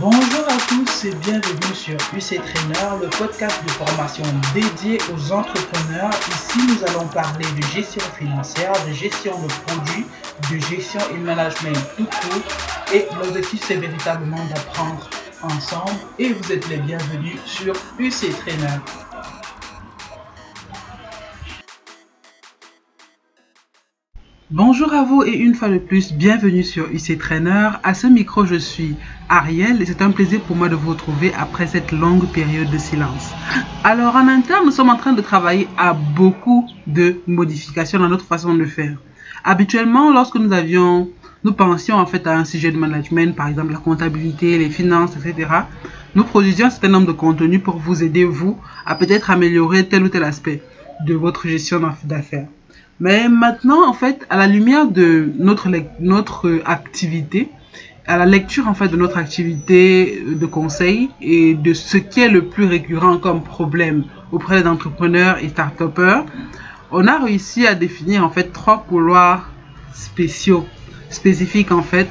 Bonjour à tous et bienvenue sur UC Trainer, le podcast de formation dédié aux entrepreneurs. Ici, nous allons parler de gestion financière, de gestion de produits, de gestion et management tout court. Et l'objectif, c'est véritablement d'apprendre ensemble. Et vous êtes les bienvenus sur UC Trainer. Bonjour à vous et une fois de plus, bienvenue sur UC Trainer. À ce micro, je suis Ariel et c'est un plaisir pour moi de vous retrouver après cette longue période de silence. Alors en interne, nous sommes en train de travailler à beaucoup de modifications dans notre façon de faire. Habituellement, lorsque nous avions, nous pensions en fait à un sujet de management, par exemple la comptabilité, les finances, etc., nous produisions un certain nombre de contenus pour vous aider, vous, à peut-être améliorer tel ou tel aspect de votre gestion d'affaires. Mais maintenant, en fait, à la lumière de notre, activité, à la lecture en fait de notre activité de conseil et de ce qui est le plus récurrent comme problème auprès des entrepreneurs et start on a réussi à définir en fait trois couloirs spéciaux, spécifiques en fait,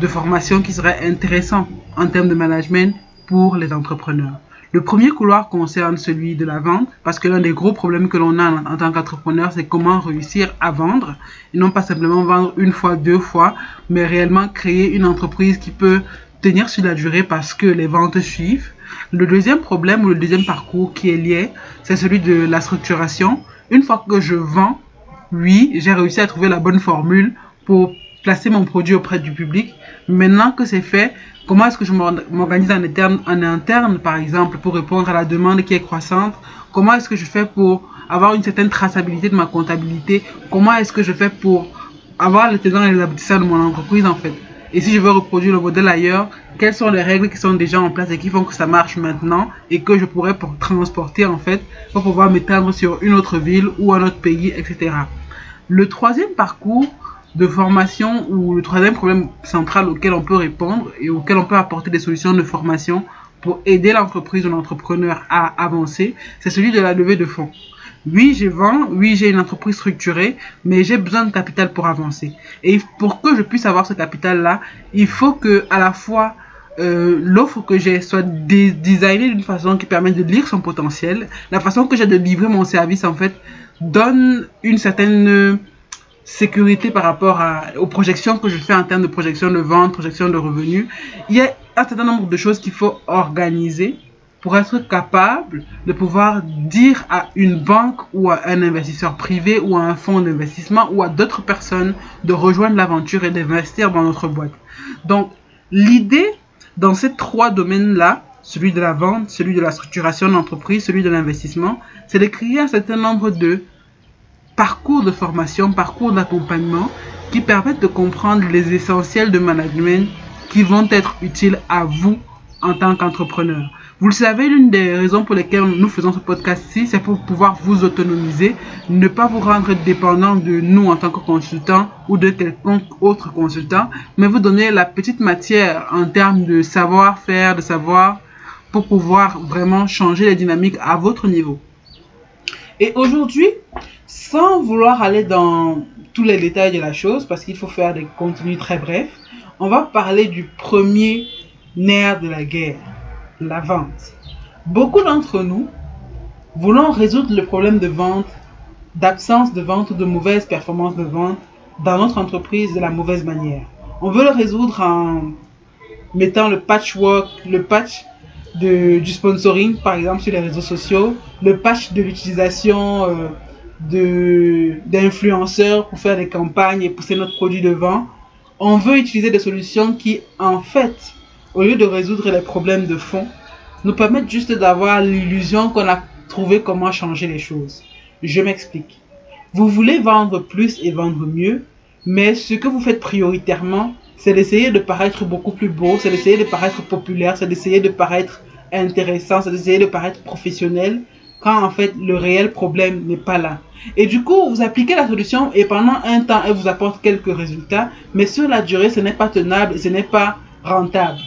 de formation qui seraient intéressants en termes de management pour les entrepreneurs. Le premier couloir concerne celui de la vente, parce que l'un des gros problèmes que l'on a en, tant qu'entrepreneur, c'est comment réussir à vendre, et non pas simplement vendre une fois, deux fois, mais réellement créer une entreprise qui peut tenir sur la durée parce que les ventes suivent. Le deuxième problème ou le deuxième parcours qui est lié, c'est celui de la structuration. Une fois que je vends, oui, j'ai réussi à trouver la bonne formule pour placer mon produit auprès du public. Maintenant que c'est fait, comment est-ce que je m'organise en interne, par exemple, pour répondre à la demande qui est croissante? Comment est-ce que je fais pour avoir une certaine traçabilité de ma comptabilité? Comment est-ce que je fais pour avoir les tenants et les aboutissants de mon entreprise, en fait? Et si je veux reproduire le modèle ailleurs, quelles sont les règles qui sont déjà en place et qui font que ça marche maintenant et que je pourrais pour transporter en fait pour pouvoir m'étendre sur une autre ville ou un autre pays, etc. Le troisième parcours, de formation ou le troisième problème central auquel on peut répondre et auquel on peut apporter des solutions de formation pour aider l'entreprise ou l'entrepreneur à avancer, c'est celui de la levée de fonds. Oui, je vends, oui, j'ai une entreprise structurée, mais j'ai besoin de capital pour avancer. Et pour que je puisse avoir ce capital-là, il faut que à la fois euh, l'offre que j'ai soit designée d'une façon qui permet de lire son potentiel, la façon que j'ai de livrer mon service en fait donne une certaine sécurité par rapport aux projections que je fais en termes de projection de vente, projection de revenus. Il y a un certain nombre de choses qu'il faut organiser pour être capable de pouvoir dire à une banque ou à un investisseur privé ou à un fonds d'investissement ou à d'autres personnes de rejoindre l'aventure et d'investir dans notre boîte. Donc, l'idée dans ces trois domaines-là, celui de la vente, celui de la structuration d'entreprise, celui de l'investissement, c'est de créer un certain nombre de parcours de formation, parcours d'accompagnement qui permettent de comprendre les essentiels de management qui vont être utiles à vous en tant qu'entrepreneur. Vous le savez, l'une des raisons pour lesquelles nous faisons ce podcast-ci, c'est pour pouvoir vous autonomiser, ne pas vous rendre dépendant de nous en tant que consultant ou de quelconque autre consultant, mais vous donner la petite matière en termes de savoir-faire, de savoir, pour pouvoir vraiment changer les dynamiques à votre niveau. Et aujourd'hui, sans vouloir aller dans tous les détails de la chose, parce qu'il faut faire des contenus très brefs, on va parler du premier nerf de la guerre, la vente. Beaucoup d'entre nous voulons résoudre le problème de vente, d'absence de vente ou de mauvaise performance de vente dans notre entreprise de la mauvaise manière. On veut le résoudre en mettant le patchwork, le patch du sponsoring, par exemple sur les réseaux sociaux, le patch de l'utilisation euh, d'influenceurs pour faire des campagnes et pousser notre produit devant. On veut utiliser des solutions qui, en fait, au lieu de résoudre les problèmes de fond, nous permettent juste d'avoir l'illusion qu'on a trouvé comment changer les choses. Je m'explique. Vous voulez vendre plus et vendre mieux, mais ce que vous faites prioritairement, c'est d'essayer de paraître beaucoup plus beau, c'est d'essayer de paraître populaire, c'est d'essayer de paraître intéressant, c'est d'essayer de paraître professionnel, quand en fait le réel problème n'est pas là. Et du coup, vous appliquez la solution et pendant un temps, elle vous apporte quelques résultats, mais sur la durée, ce n'est pas tenable, ce n'est pas rentable.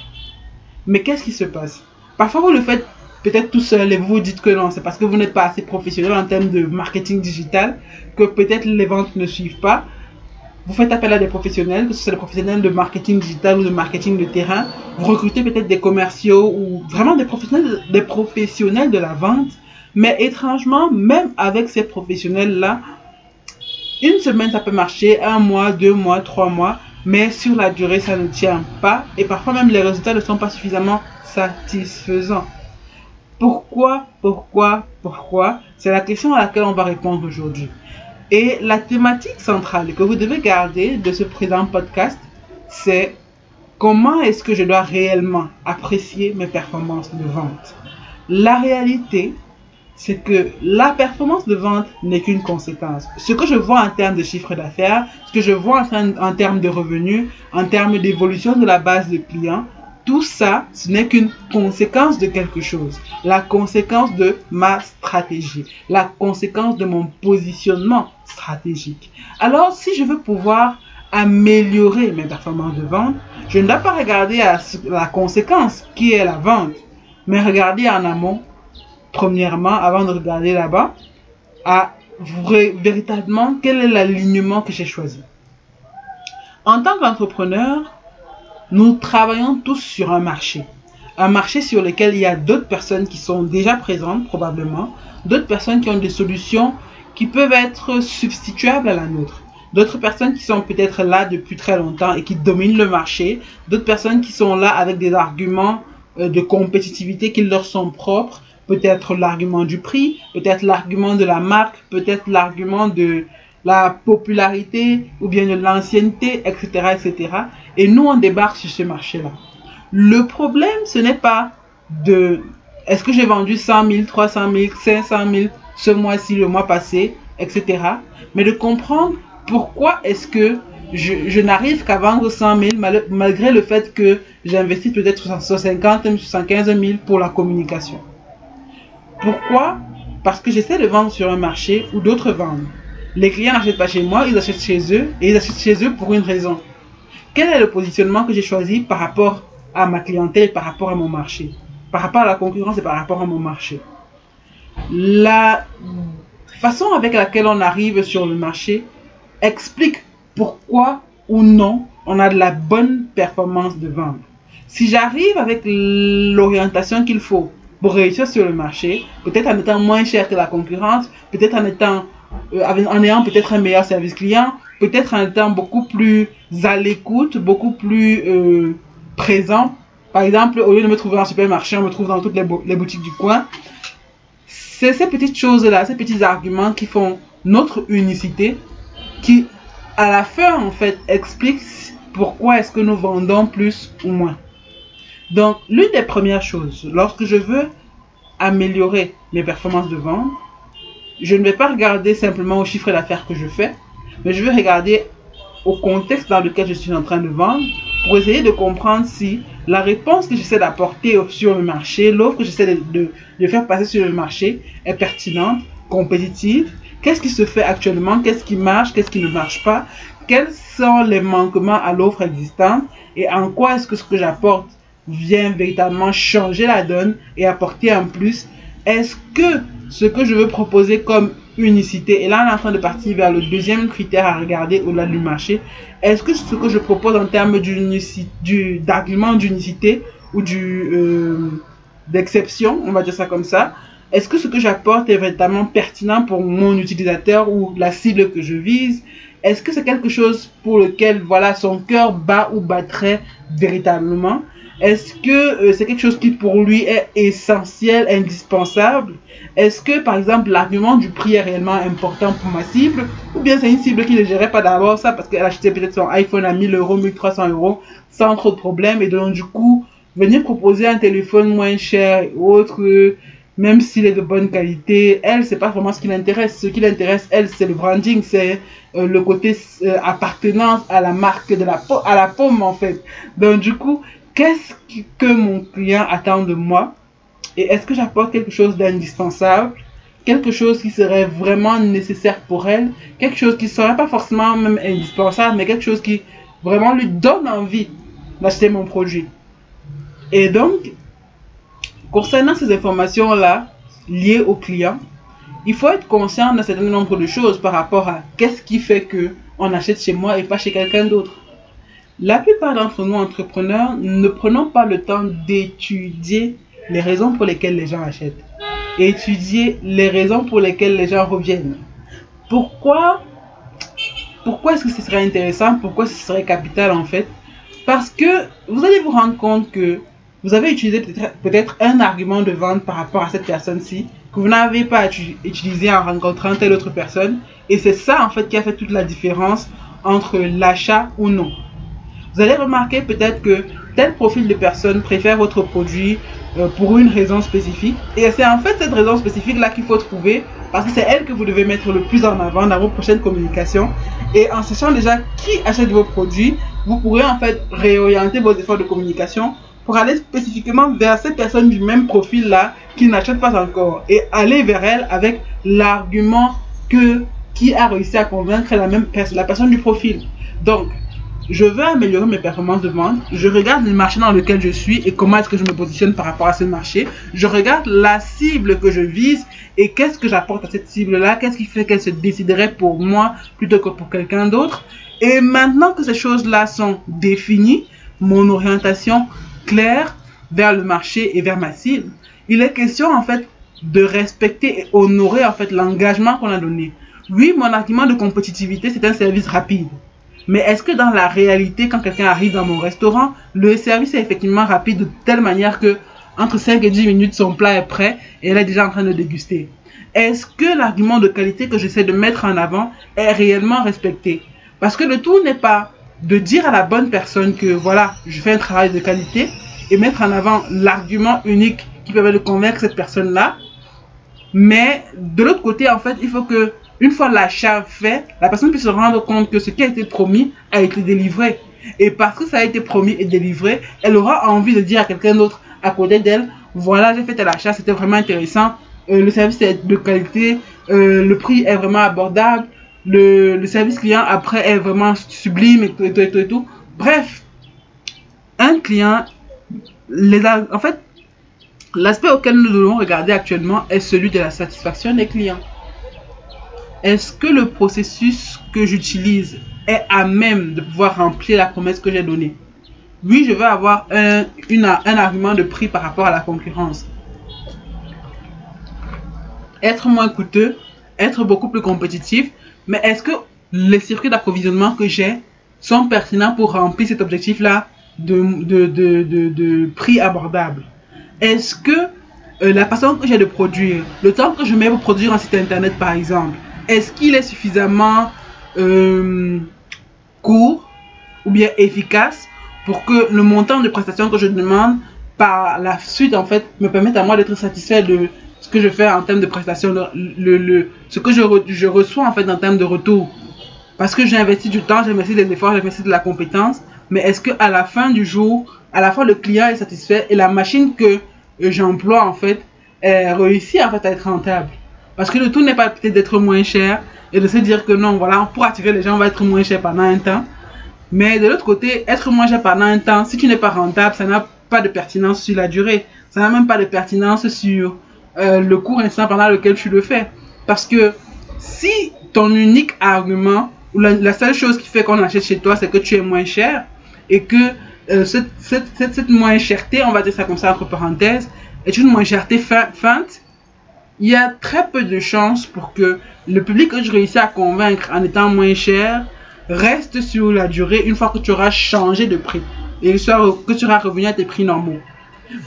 Mais qu'est-ce qui se passe? Parfois, vous le faites peut-être tout seul et vous vous dites que non, c'est parce que vous n'êtes pas assez professionnel en termes de marketing digital que peut-être les ventes ne suivent pas. vous faites appel à des professionnels, que ce soit des professionnels de marketing digital ou de marketing de terrain. Vous recrutez peut-être des commerciaux ou vraiment des professionnels, des professionnels de la vente. Mais étrangement, même avec ces professionnels-là, une semaine, ça peut marcher, un mois, deux mois, trois mois, mais sur la durée, ça ne tient pas. Et parfois même, les résultats ne sont pas suffisamment satisfaisants. Pourquoi, pourquoi, pourquoi? C'est la question à laquelle on va répondre aujourd'hui. Et la thématique centrale que vous devez garder de ce présent podcast, c'est comment est-ce que je dois réellement apprécier mes performances de vente? La réalité, c'est que la performance de vente n'est qu'une conséquence. Ce que je vois en termes de chiffre d'affaires, ce que je vois en, termes de revenus, en termes d'évolution de la base de clients, tout ça, ce n'est qu'une conséquence de quelque chose. La conséquence de ma stratégie. La conséquence de mon positionnement stratégique. Alors, si je veux pouvoir améliorer mes performances de vente, je ne dois pas regarder à la conséquence qui est la vente, mais regarder en amont, premièrement, avant de regarder là-bas, à véritablement quel est l'alignement que j'ai choisi. En tant qu'entrepreneur, nous travaillons tous sur un marché. Un marché sur lequel il y a d'autres personnes qui sont déjà présentes probablement, d'autres personnes qui ont des solutions qui peuvent être substituables à la nôtre. D'autres personnes qui sont peut-être là depuis très longtemps et qui dominent le marché. D'autres personnes qui sont là avec des arguments euh, de compétitivité qui leur sont propres. Peut-être l'argument du prix, peut-être l'argument de la marque, peut-être l'argument de la popularité ou bien de l'ancienneté, etc., etc. Et nous, on débarque sur ce marché-là. Le problème, ce n'est pas de est-ce que j'ai vendu 100 000, 300 000, 500 000 ce mois-ci, le mois passé, etc. Mais de comprendre pourquoi est-ce que je, n'arrive qu'à vendre 100 000 malgré le fait que j'investis peut-être 150 000, 75 000 pour la communication. Pourquoi? Parce que j'essaie de vendre sur un marché où d'autres vendent. Les clients n'achètent pas chez moi, ils achètent chez eux et ils achètent chez eux pour une raison. Quel est le positionnement que j'ai choisi par rapport à ma clientèle, par rapport à mon marché, par rapport à la concurrence et par rapport à mon marché La façon avec laquelle on arrive sur le marché explique pourquoi ou non on a de la bonne performance de vente. Si j'arrive avec l'orientation qu'il faut pour réussir sur le marché, peut-être en étant moins cher que la concurrence, peut-être en étant euh, en ayant peut-être un meilleur service client, peut-être en étant beaucoup plus à l'écoute, beaucoup plus euh, présent. Par exemple, au lieu de me trouver en supermarché, on me trouve dans toutes les, les boutiques du coin. C'est ces petites choses-là, ces petits arguments qui font notre unicité, qui à la fin en fait expliquent pourquoi est-ce que nous vendons plus ou moins. Donc, l'une des premières choses, lorsque je veux améliorer mes performances de vente, je ne vais pas regarder simplement au chiffre d'affaires que je fais, mais je vais regarder au contexte dans lequel je suis en train de vendre pour essayer de comprendre si la réponse que j'essaie d'apporter sur le marché, l'offre que j'essaie de, de, faire passer sur le marché est pertinente, compétitive. Qu'est-ce qui se fait actuellement Qu'est-ce qui marche Qu'est-ce qui ne marche pas Quels sont les manquements à l'offre existante Et en quoi est-ce que ce que j'apporte vient véritablement changer la donne et apporter un plus Est-ce que ce que je veux proposer comme unicité, et là on est en train de partir vers le deuxième critère à regarder au-delà du marché, est-ce que ce que je propose en termes d'argument d'unicité ou du euh, d'exception, on va dire ça comme ça, est-ce que ce que j'apporte est véritablement pertinent pour mon utilisateur ou la cible que je vise Est-ce que c'est quelque chose pour lequel voilà son cœur bat ou battrait véritablement est-ce que euh, c'est quelque chose qui pour lui est essentiel, indispensable? Est-ce que par exemple l'argument du prix est réellement important pour ma cible? Ou bien c'est une cible qui ne gérait pas d'abord ça parce qu'elle achetait peut-être son iPhone à 1000 euros, 1300 euros sans trop de problème et donc du coup venir proposer un téléphone moins cher ou autre même s'il est de bonne qualité, elle, c'est pas vraiment ce qui l'intéresse. Ce qui l'intéresse, elle, c'est le branding, c'est euh, le côté euh, appartenance à la marque de la à la pomme, en fait. Donc, du coup, qu'est-ce que mon client attend de moi? Et est-ce que j'apporte quelque chose d'indispensable, quelque chose qui serait vraiment nécessaire pour elle, quelque chose qui ne serait pas forcément même indispensable, mais quelque chose qui vraiment lui donne envie d'acheter mon produit. Et donc, concernant ces informations-là liées au client, il faut être conscient d'un certain nombre de choses par rapport à qu'est-ce qui fait que on achète chez moi et pas chez quelqu'un d'autre. La plupart d'entre nous entrepreneurs ne prenons pas le temps d'étudier les raisons pour lesquelles les gens achètent. Étudier les raisons pour lesquelles les gens reviennent. Pourquoi pourquoi est-ce que ce serait intéressant? Pourquoi ce serait capital en fait? Parce que vous allez vous rendre compte que vous avez utilisé peut-être un argument de vente par rapport à cette personne-ci que vous n'avez pas utilisé en rencontrant telle autre personne. Et c'est ça en fait qui a fait toute la différence entre l'achat ou non. Vous allez remarquer peut-être que tel profil de personne préfère votre produit euh, pour une raison spécifique. Et c'est en fait cette raison spécifique-là qu'il faut trouver parce que c'est elle que vous devez mettre le plus en avant dans vos prochaines communications. Et en sachant déjà qui achète vos produits, vous pourrez en fait réorienter vos efforts de communication pour aller spécifiquement vers cette personne du même profil là qui n'achète pas encore et aller vers elle avec l'argument que qui a réussi à convaincre la même personne, la personne du profil. Donc, je veux améliorer mes performances de vente, je regarde le marché dans lequel je suis et comment est-ce que je me positionne par rapport à ce marché. Je regarde la cible que je vise et qu'est-ce que j'apporte à cette cible-là, qu'est-ce qui fait qu'elle se déciderait pour moi plutôt que pour quelqu'un d'autre. Et maintenant que ces choses-là sont définies, mon orientation claire vers le marché et vers ma cible, il est question en fait de respecter et honorer en fait l'engagement qu'on a donné. Oui, mon argument de compétitivité, c'est un service rapide. Mais est-ce que dans la réalité, quand quelqu'un arrive dans mon restaurant, le service est effectivement rapide de telle manière que entre 5 et 10 minutes, son plat est prêt et elle est déjà en train de déguster? Est-ce que l'argument de qualité que j'essaie de mettre en avant est réellement respecté? Parce que le tout n'est pas de dire à la bonne personne que voilà, je fais un travail de qualité et mettre en avant l'argument unique qui permet de convaincre cette personne-là. Mais de l'autre côté, en fait, il faut que une fois l'achat fait, la personne puisse se rendre compte que ce qui a été promis a été délivré. Et parce que ça a été promis et délivré, elle aura envie de dire à quelqu'un d'autre à côté d'elle, voilà, j'ai fait tel achat, c'était vraiment intéressant, euh, le service est de qualité, euh, le prix est vraiment abordable, le, service client après est vraiment sublime et tout et tout et tout. Et tout. Bref, un client, en fait, l'aspect auquel nous devons regarder actuellement est celui de la satisfaction des clients est-ce que le processus que j'utilise est à même de pouvoir remplir la promesse que j'ai donnée? Oui, je veux avoir un, argument de prix par rapport à la concurrence. Être moins coûteux, être beaucoup plus compétitif, mais est-ce que les circuits d'approvisionnement que j'ai sont pertinents pour remplir cet objectif-là de, prix abordable? Est-ce que euh, la façon que j'ai de produire, le temps que je mets pour produire un site internet par exemple, est-ce qu'il est suffisamment euh, court ou bien efficace pour que le montant de prestations que je demande par la suite en fait me permette à moi d'être satisfait de ce que je fais en termes de le, ce que je, reçois en fait en termes de retour? Parce que j'ai investi du temps, j'ai investi des efforts, j'ai investi de la compétence, mais est-ce que à la fin du jour, à la fois le client est satisfait et la machine que j'emploie en fait réussit à être rentable? Parce que le tout n'est pas peut-être d'être moins cher et de se dire que non, voilà, pour attirer les gens, on va être moins cher pendant un temps. Mais de l'autre côté, être moins cher pendant un temps, si tu n'es pas rentable, ça n'a pas de pertinence sur la durée. Ça n'a même pas de pertinence sur euh, le court instant pendant lequel tu le fais. Parce que si ton unique argument, ou la, seule chose qui fait qu'on achète chez toi, c'est que tu es moins cher, et que euh, cette, cette, cette, moins cherté, on va dire ça comme ça entre parenthèses, est une moins cherté feinte, il y a très peu de chances pour que le public que je réussis à convaincre en étant moins cher reste sur la durée une fois que tu auras changé de prix et que tu auras revenu à tes prix normaux.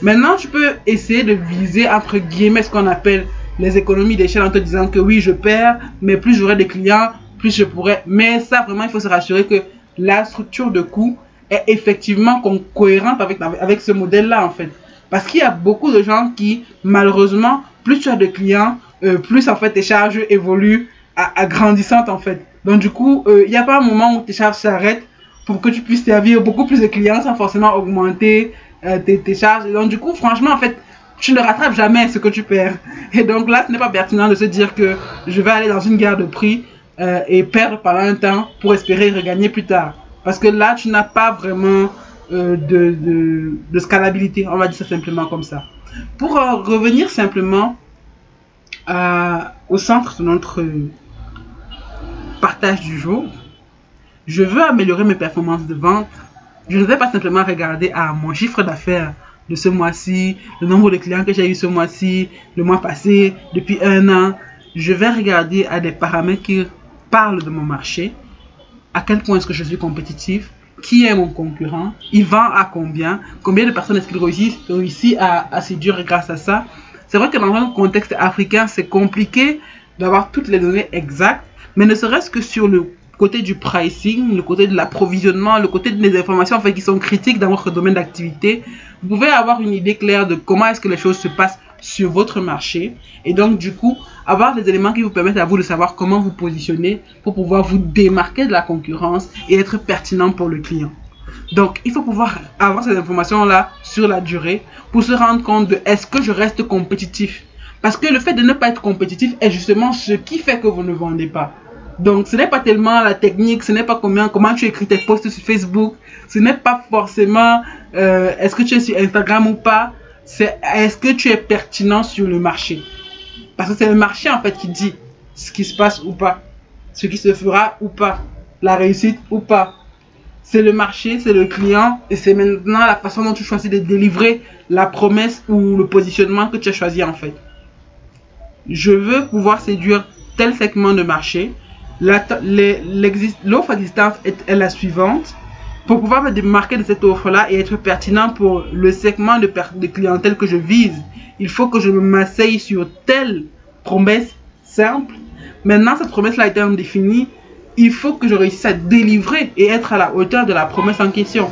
Maintenant, tu peux essayer de viser entre guillemets ce qu'on appelle les économies d'échelle en te disant que oui, je perds, mais plus j'aurai des clients, plus je pourrai. Mais ça, vraiment, il faut se rassurer que la structure de coût est effectivement cohérente avec, avec ce modèle-là, en fait. Parce qu'il y a beaucoup de gens qui, malheureusement, plus tu as de clients, euh, plus en fait tes charges évoluent à, grandissante en fait. Donc du coup, euh, il n'y a pas un moment où tes charges s'arrêtent pour que tu puisses servir beaucoup plus de clients sans forcément augmenter euh, tes, charges. Donc du coup, franchement, en fait, tu ne rattrapes jamais ce que tu perds. Et donc là, ce n'est pas pertinent de se dire que je vais aller dans une guerre de prix et perdre pendant un temps pour espérer regagner plus tard. Parce que là, tu n'as pas vraiment de, de, de, scalabilité, on va dire ça simplement comme ça. Pour euh, revenir simplement euh, au centre de notre partage du jour. Je veux améliorer mes performances de vente. Je ne vais pas simplement regarder à mon chiffre d'affaires de ce mois-ci, le nombre de clients que j'ai eu ce mois-ci, le mois passé, depuis un an. Je vais regarder à des paramètres qui parlent de mon marché, à quel point est-ce que je suis compétitif, qui est mon concurrent, il vend à combien, combien de personnes est-ce qu'il réussit, à, à séduire grâce à ça. C'est vrai que dans un contexte africain, c'est compliqué d'avoir toutes les données exactes, mais ne serait-ce que sur le côté du pricing, le côté de l'approvisionnement, le côté des informations en fait, qui sont critiques dans votre domaine d'activité, vous pouvez avoir une idée claire de comment est-ce que les choses se passent sur votre marché et donc du coup avoir des éléments qui vous permettent à vous de savoir comment vous positionner pour pouvoir vous démarquer de la concurrence et être pertinent pour le client. Donc il faut pouvoir avoir ces informations là sur la durée pour se rendre compte de est-ce que je reste compétitif parce que le fait de ne pas être compétitif est justement ce qui fait que vous ne vendez pas. Donc, ce n'est pas tellement la technique, ce n'est pas combien, comment tu écris tes posts sur Facebook, ce n'est pas forcément euh, est-ce que tu es sur Instagram ou pas, c'est est-ce que tu es pertinent sur le marché? Parce que c'est le marché en fait qui dit ce qui se passe ou pas, ce qui se fera ou pas, la réussite ou pas. C'est le marché, c'est le client et c'est maintenant la façon dont tu choisis de délivrer la promesse ou le positionnement que tu as choisi en fait. Je veux pouvoir séduire tel segment de marché L'offre existante est, la suivante. Pour pouvoir me démarquer de cette offre-là et être pertinent pour le segment de, clientèle que je vise, il faut que je m'asseye sur telle promesse simple. Maintenant, cette promesse-là étant définie, il faut que je réussisse à délivrer et être à la hauteur de la promesse en question.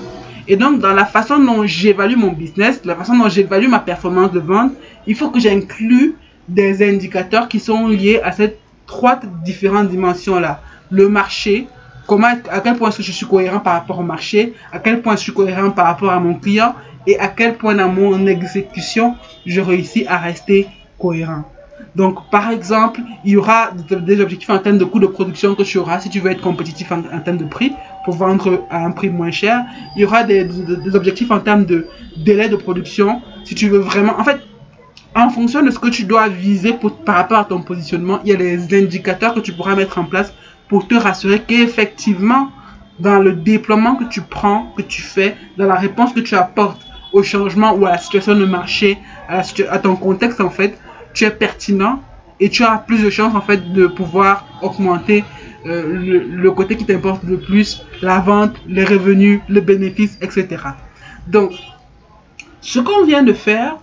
Et donc, dans la façon dont j'évalue mon business, la façon dont j'évalue ma performance de vente, il faut que j'inclue des indicateurs qui sont liés à cette trois différentes dimensions là. Le marché, comment, à quel point je suis cohérent par rapport au marché, à quel point je suis cohérent par rapport à mon client? Et à quel point dans mon exécution je réussis à rester cohérent? Donc, par exemple, il y aura des objectifs en termes de coût de production que tu auras si tu veux être compétitif en, termes de prix pour vendre à un prix moins cher. Il y aura des, des objectifs en termes de délai de production si tu veux vraiment. En fait, en fonction de ce que tu dois viser par rapport à ton positionnement, il y a des indicateurs que tu pourras mettre en place pour te rassurer qu'effectivement, dans le déploiement que tu prends, que tu fais, dans la réponse que tu apportes au changement ou à la situation de marché, à, ton contexte en fait, tu es pertinent et tu as plus de chances en fait de pouvoir augmenter euh, le, le, côté qui t'importe le plus, la vente, les revenus, le bénéfice, etc. Donc, ce qu'on vient de faire,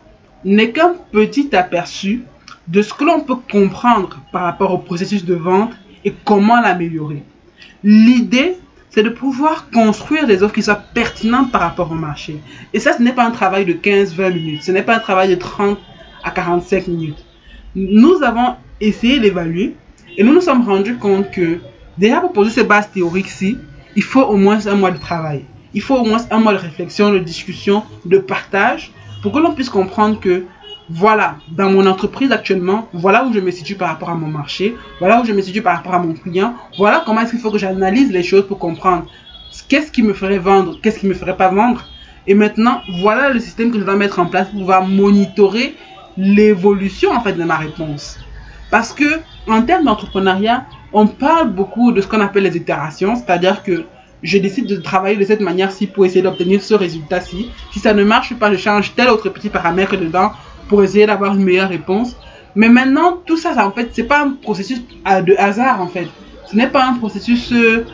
n'est qu'un petit aperçu de ce que l'on peut comprendre par rapport au processus de vente et comment l'améliorer. L'idée, c'est de pouvoir construire des offres qui soient pertinentes par rapport au marché. Et ça, ce n'est pas un travail de 15-20 minutes, ce n'est pas un travail de 30 à 45 minutes. Nous avons essayé d'évaluer et nous nous sommes rendus compte que déjà pour poser ces bases théoriques-ci, il faut au moins un mois de travail. Il faut au moins un mois de réflexion, de discussion, de partage pour que l'on puisse comprendre que voilà, dans mon entreprise actuellement, voilà où je me situe par rapport à mon marché, voilà où je me situe par rapport à mon client, voilà comment est-ce qu'il faut que j'analyse les choses pour comprendre qu'est-ce qui me ferait vendre, qu'est-ce qui me ferait pas vendre. Et maintenant, voilà le système que je dois mettre en place pour pouvoir monitorer l'évolution en fait de ma réponse. Parce que en termes d'entrepreneuriat, on parle beaucoup de ce qu'on appelle les itérations, c'est-à-dire que je décide de travailler de cette manière-ci pour essayer d'obtenir ce résultat-ci. Si ça ne marche pas, je change tel autre petit paramètre dedans pour essayer d'avoir une meilleure réponse. Mais maintenant, tout ça, ça en fait, c'est pas un processus de hasard en fait. Ce n'est pas un processus euh,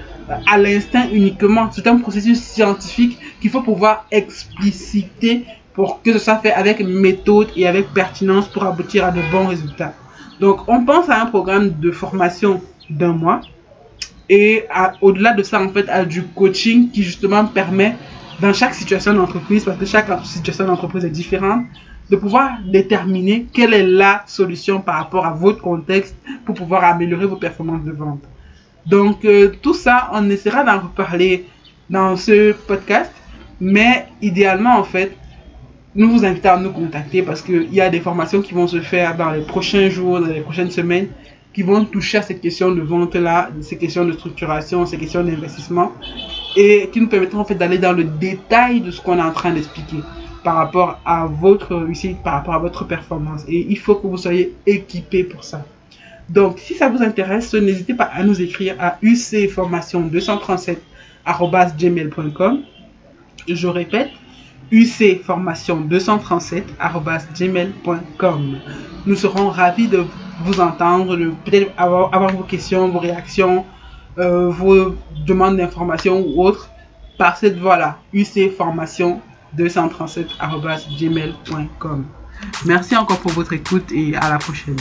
à l'instinct uniquement. C'est un processus scientifique qu'il faut pouvoir expliciter pour que ce soit fait avec méthode et avec pertinence pour aboutir à de bons résultats. Donc, on pense à un programme de formation d'un mois et au-delà de ça, en fait, à du coaching qui justement permet, dans chaque situation d'entreprise, parce que chaque situation d'entreprise est différente, de pouvoir déterminer quelle est la solution par rapport à votre contexte pour pouvoir améliorer vos performances de vente. Donc, euh, tout ça, on essaiera d'en reparler dans ce podcast, mais idéalement, en fait, nous vous invitons à nous contacter parce qu'il y a des formations qui vont se faire dans les prochains jours, dans les prochaines semaines, qui vont toucher à cette question de vente-là, ces questions de structuration, ces questions d'investissement, et qui nous permettront en fait d'aller dans le détail de ce qu'on est en train d'expliquer. Par rapport à votre réussite, par rapport à votre performance. Et il faut que vous soyez équipé pour ça. Donc, si ça vous intéresse, n'hésitez pas à nous écrire à ucformation237.gmail.com. Je répète, ucformation237.gmail.com. Nous serons ravis de vous entendre, peut-être avoir, vos questions, vos réactions, euh, vos demandes d'informations ou autres par cette voie-là, ucformation237.gmail.com. Merci encore pour votre écoute et à la prochaine.